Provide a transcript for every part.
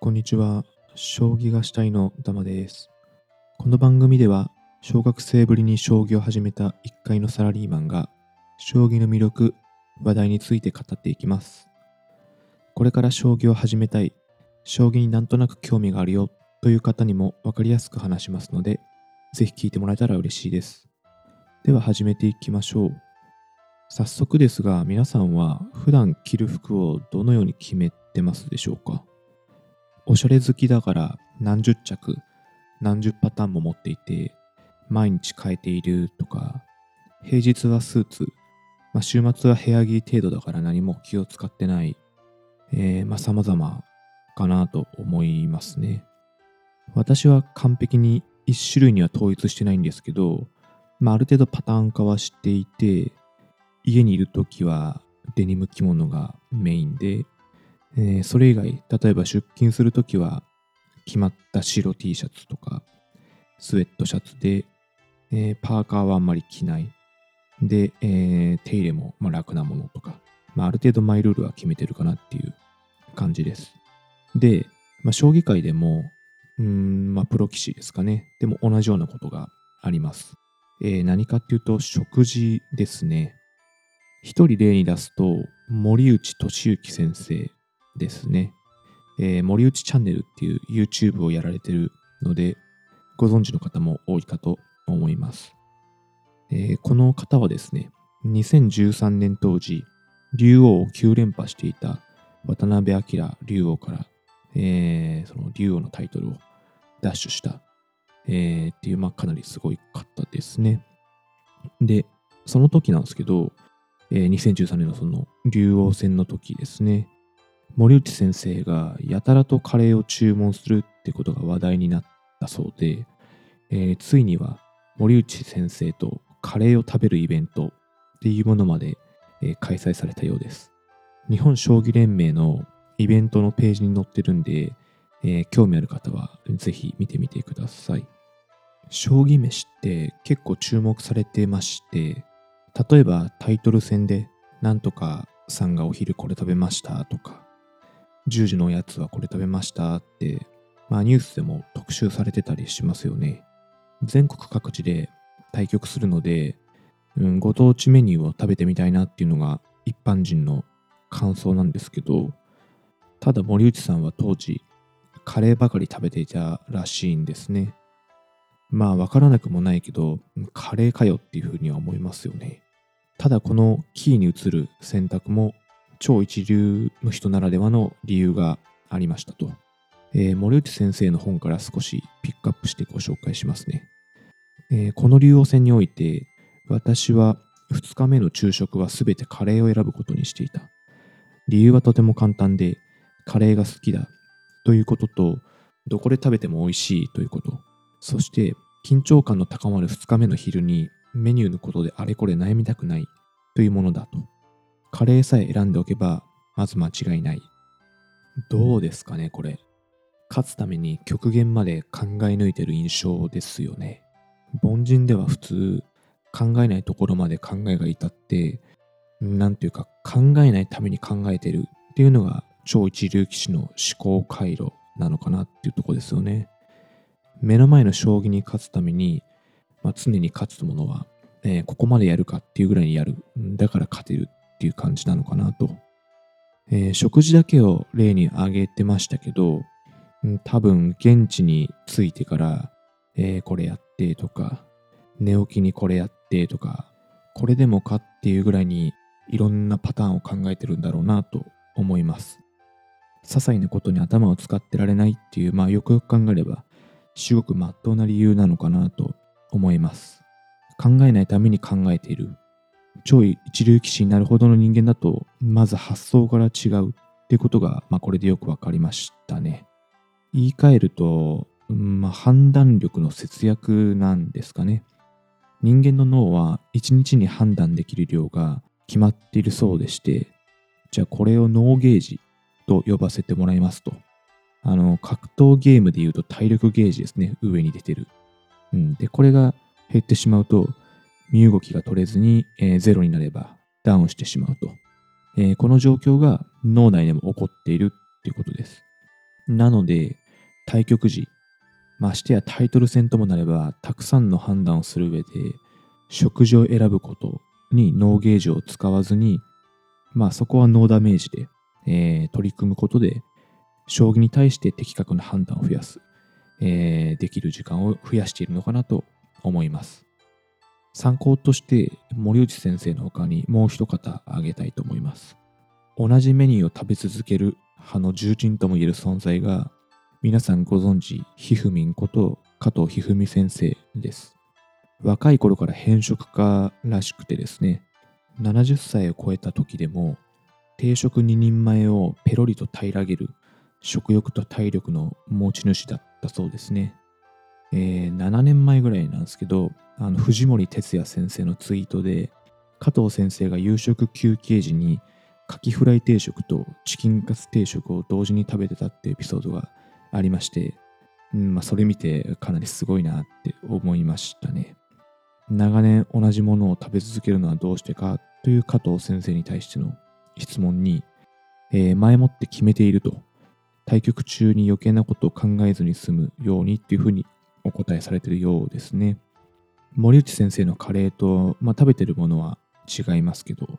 こんにちは。将棋がしたいの玉です。この番組では、小学生ぶりに将棋を始めた1階のサラリーマンが、将棋の魅力、話題について語っていきます。これから将棋を始めたい、将棋になんとなく興味があるよという方にも分かりやすく話しますので、ぜひ聞いてもらえたら嬉しいです。では始めていきましょう。早速ですが、皆さんは普段着る服をどのように決めてますでしょうか？おしゃれ好きだから何十着、何十パターンも持っていて、毎日変えているとか、平日はスーツ、まあ、週末は部屋着程度だから何も気を使ってない、えー、まあ様々かなと思いますね。私は完璧に一種類には統一してないんですけど、まあ、ある程度パターン化はしていて、家にいるときはデニム着物がメインで、えーそれ以外、例えば出勤するときは決まった白 T シャツとか、スウェットシャツで、えーパーカーはあんまり着ない。で、えー手入れもまあ楽なものとか、まあ、ある程度マイルールは決めてるかなっていう感じです。で、まあ、将棋界でも、うん、まあ、プロ棋士ですかね。でも同じようなことがあります。えー何かっていうと、食事ですね。一人例に出すと、森内俊之先生ですね。えー森内チャンネルっていう YouTube をやられてるので、ご存知の方も多いかと思います。えーこの方はですね、2013年当時、竜王を9連覇していた渡辺明竜王から、えーその竜王のタイトルを奪取した、えーっていう、まあ、かなりすごい方ですね。で、その時なんですけど、えー2013年のその竜王戦の時ですね、森内先生がやたらとカレーを注文するってことが話題になったそうで、えーついには森内先生とカレーを食べるイベントっていうものまで、えー開催されたようです。日本将棋連盟のイベントのページに載ってるんで、えー興味ある方はぜひ見てみてください。将棋飯って結構注目されてまして、例えばタイトル戦でなんとかさんがお昼これ食べましたとか、10時のおやつはこれ食べましたって、まあニュースでも特集されてたりしますよね。全国各地で対局するので、うん、ご当地メニューを食べてみたいなっていうのが一般人の感想なんですけど、ただ森内さんは当時、カレーばかり食べていたらしいんですね。まあわからなくもないけど、カレーかよっていうふうには思いますよね。ただこのキーに移る選択も超一流の人ならではの理由がありましたと。えー森内先生の本から少しピックアップしてご紹介しますね。えーこの竜王戦において私は2日目の昼食は全てカレーを選ぶことにしていた。理由はとても簡単でカレーが好きだということとどこで食べても美味しいということ。そして緊張感の高まる2日目の昼にメニューのことであれこれ悩みたくないというものだと。カレーさえ選んでおけばまず間違いない。どうですかねこれ。勝つために極限まで考え抜いてる印象ですよね。凡人では普通考えないところまで考えが至って、なんていうか考えないために考えてるっていうのが超一流棋士の思考回路なのかなっていうところですよね。目の前の将棋に勝つために、まあ、常に勝つものは、えーここまでやるかっていうぐらいにやる。うんだから勝てるっていう感じなのかなと。えー食事だけを例に挙げてましたけど、多分現地に着いてから、えーこれやってとか、寝起きにこれやってとか、これでもかっていうぐらいにいろんなパターンを考えてるんだろうなと思います。些細なことに頭を使ってられないっていう、まあよくよく考えれば、すごく真っ当な理由なのかなと思います。考えないために考えている。超一流棋士になるほどの人間だと、まず発想から違うっていうことが、まあこれでよくわかりましたね。言い換えると、まあ、判断力の節約なんですかね。人間の脳は1日に判断できる量が決まっているそうでして、じゃあこれを脳ゲージと呼ばせてもらいますと。あの、格闘ゲームで言うと体力ゲージですね。上に出てる。うん。で、これが減ってしまうと、身動きが取れずに、えーゼロになればダウンしてしまうと。えーこの状況が脳内でも起こっているっていうことです。なので、対局時、ましてやタイトル戦ともなれば、たくさんの判断をする上で、食事を選ぶことにノーゲージを使わずに、まあそこはノーダメージで、えー、取り組むことで、将棋に対して的確な判断を増やす、えー、できる時間を増やしているのかなと思います。参考として森内先生の他にもう一方挙げたいと思います。同じメニューを食べ続ける派の重鎮ともいえる存在が皆さんご存知ひふみんこと加藤ひふみ先生です。若い頃から偏食家らしくてですね70歳を超えた時でも定食2人前をペロリと平らげる食欲と体力の持ち主だったそうですね。えー、7年前ぐらいなんですけど、あの藤森哲也先生のツイートで、加藤先生が夕食休憩時にカキフライ定食とチキンカツ定食を同時に食べてたってエピソードがありまして、うんまあ、それ見てかなりすごいなって思いましたね。長年同じものを食べ続けるのはどうしてかという加藤先生に対しての質問に、えー、前もって決めていると対局中に余計なことを考えずに済むようにっていうふうにお答えされているようですね。森内先生のカレーと、まあ、食べてるものは違いますけど、思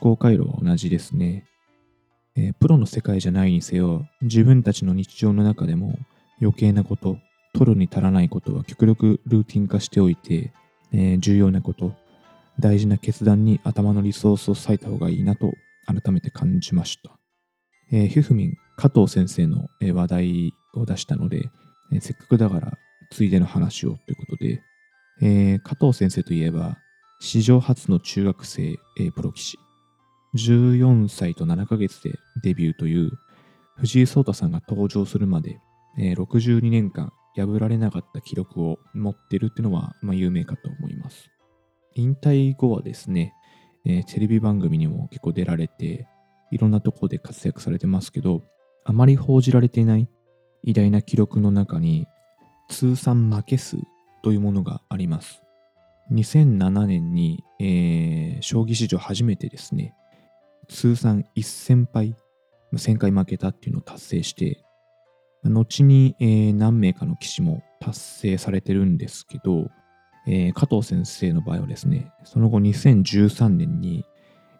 考回路は同じですね。えー、プロの世界じゃないにせよ、自分たちの日常の中でも余計なこと、取るに足らないことは極力ルーティン化しておいて、えー、重要なこと、大事な決断に頭のリソースを割いた方がいいなと改めて感じました。えー、ひふみん、加藤先生の話題を出したので、えー、せっかくだからついでの話をということで、えー、加藤先生といえば、史上初の中学生、えー、プロ棋士、14歳と7ヶ月でデビューという藤井聡太さんが登場するまで、えー、62年間破られなかった記録を持ってるっていうのは、まあ、有名かと思います。引退後はですね、えー、テレビ番組にも結構出られて、いろんなところで活躍されてますけど、あまり報じられていない偉大な記録の中に、通算負け数というものがあります。2007年に、えー、将棋史上初めてですね、通算1000敗、1000回負けたっていうのを達成して、後に、えー、何名かの棋士も達成されてるんですけど、えー、加藤先生の場合はですね、その後2013年に、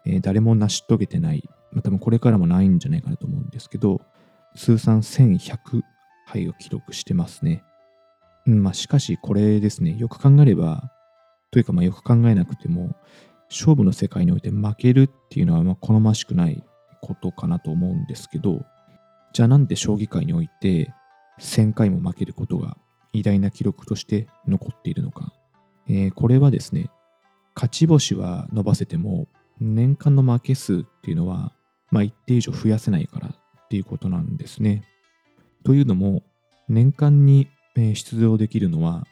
えー、誰も成し遂げてない、まあ、多分これからもないんじゃないかなと思うんですけど、通算1100敗を記録してますね。うんまあ、しかしこれですね、よく考えれば、というかまあよく考えなくても、勝負の世界において負けるっていうのはまあ好ましくないことかなと思うんですけど、じゃあなんで将棋界において1000回も負けることが偉大な記録として残っているのか。えー、これはですね、勝ち星は伸ばせても、年間の負け数っていうのは、まあ、一定以上増やせないからっていうことなんですね。というのも、年間に、出場できるのは、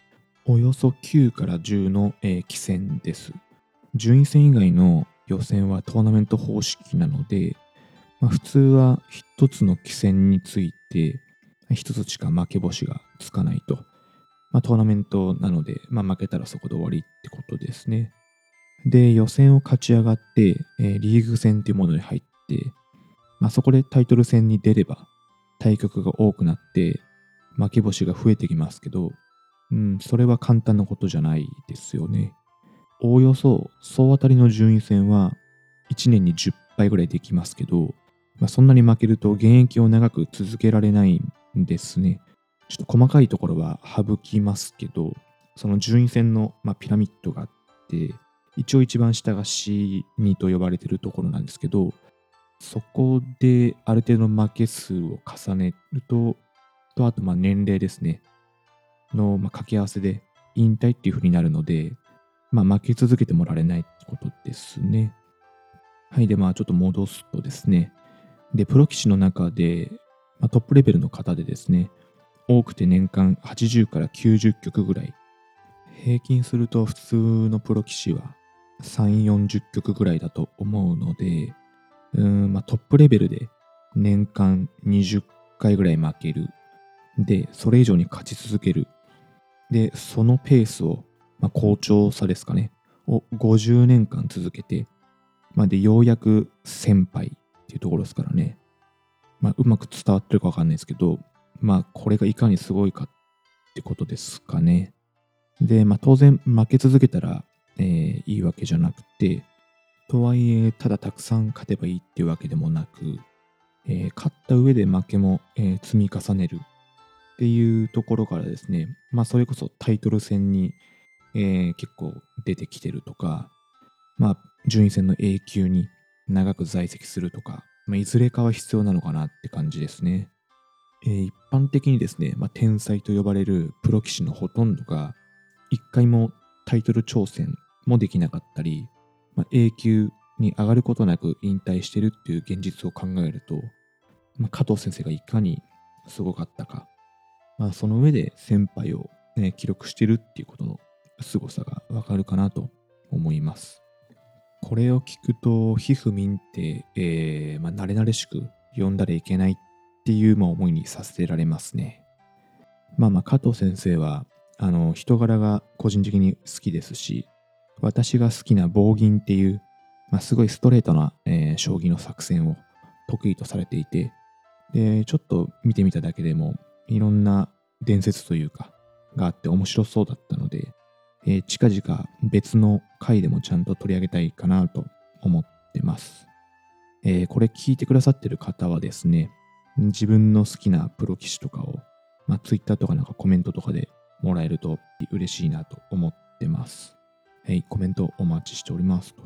およそ9から10の、え、棋戦です。順位戦以外の予選はトーナメント方式なので、まあ、普通は1つの棋戦について1つしか負け星がつかないと。まあ、トーナメントなので、まあ、負けたらそこで終わりってことですね。で、予選を勝ち上がって、えー、リーグ戦っていうものに入って、まあ、そこでタイトル戦に出れば、対局が多くなって、負け星が増えてきますけど、うん、それは簡単なことじゃないですよね。おおよそ総当たりの順位戦は1年に10倍ぐらいできますけど、まあ、そんなに負けると現役を長く続けられないんですね。ちょっと細かいところは省きますけど、その順位戦の、まあ、ピラミッドがあって、一応一番下が C2 と呼ばれてるところなんですけど、そこである程度の負け数を重ねると、とあとまあ年齢ですね、のまあ掛け合わせで引退っていう風になるので、まあ、負け続けてもらえないってことですね。はい。で、まあちょっと戻すとですね、で、プロ棋士の中で、まあ、トップレベルの方でですね、多くて年間80から90曲ぐらい。平均すると普通のプロ棋士は3、40曲ぐらいだと思うので、うん、まあ、トップレベルで年間20回ぐらい負ける。で、それ以上に勝ち続ける。で、そのペースを、まあ、好調さですかね、を50年間続けて、まあ、で、ようやく1000敗っていうところですからね。まあ、うまく伝わってるかわかんないですけど、まあ、これがいかにすごいかってことですかね。で、まあ、当然負け続けたら、えー、いいわけじゃなくて、とはいえ、ただたくさん勝てばいいっていうわけでもなく、えー、勝った上で負けも、えー、積み重ねるっていうところからですね、まあ、それこそタイトル戦に、えー、結構出てきてるとか、まあ、順位戦の A 級に長く在籍するとか、まあ、いずれかは必要なのかなって感じですね。えー、一般的にですね、まあ、天才と呼ばれるプロ棋士のほとんどが、一回もタイトル挑戦もできなかったり、まあ、A 級に上がることなく引退してるっていう現実を考えると、まあ、加藤先生がいかにすごかったか、まあ、その上で先輩を、ね、記録してるっていうことの凄さがわかるかなと思います。これを聞くと、ひふみんって、えー、まあ、慣れ慣れしく呼んだらいけないっていう、まあ、思いにさせられますね。まあまあ、加藤先生は、あの、人柄が個人的に好きですし、私が好きな棒銀っていう、まあ、すごいストレートな、えー、将棋の作戦を得意とされていて、で、ちょっと見てみただけでも、いろんな伝説というか、があって面白そうだったので、えー、近々別の回でもちゃんと取り上げたいかなと思ってます。えー、これ聞いてくださってる方はですね、自分の好きなプロ棋士とかを、まあ、Twitter とかなんかコメントとかでもらえると嬉しいなと思ってます。はい、コメントお待ちしておりますと。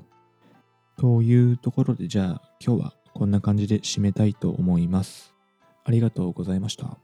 というところで、じゃあ今日はこんな感じで締めたいと思います。ありがとうございました。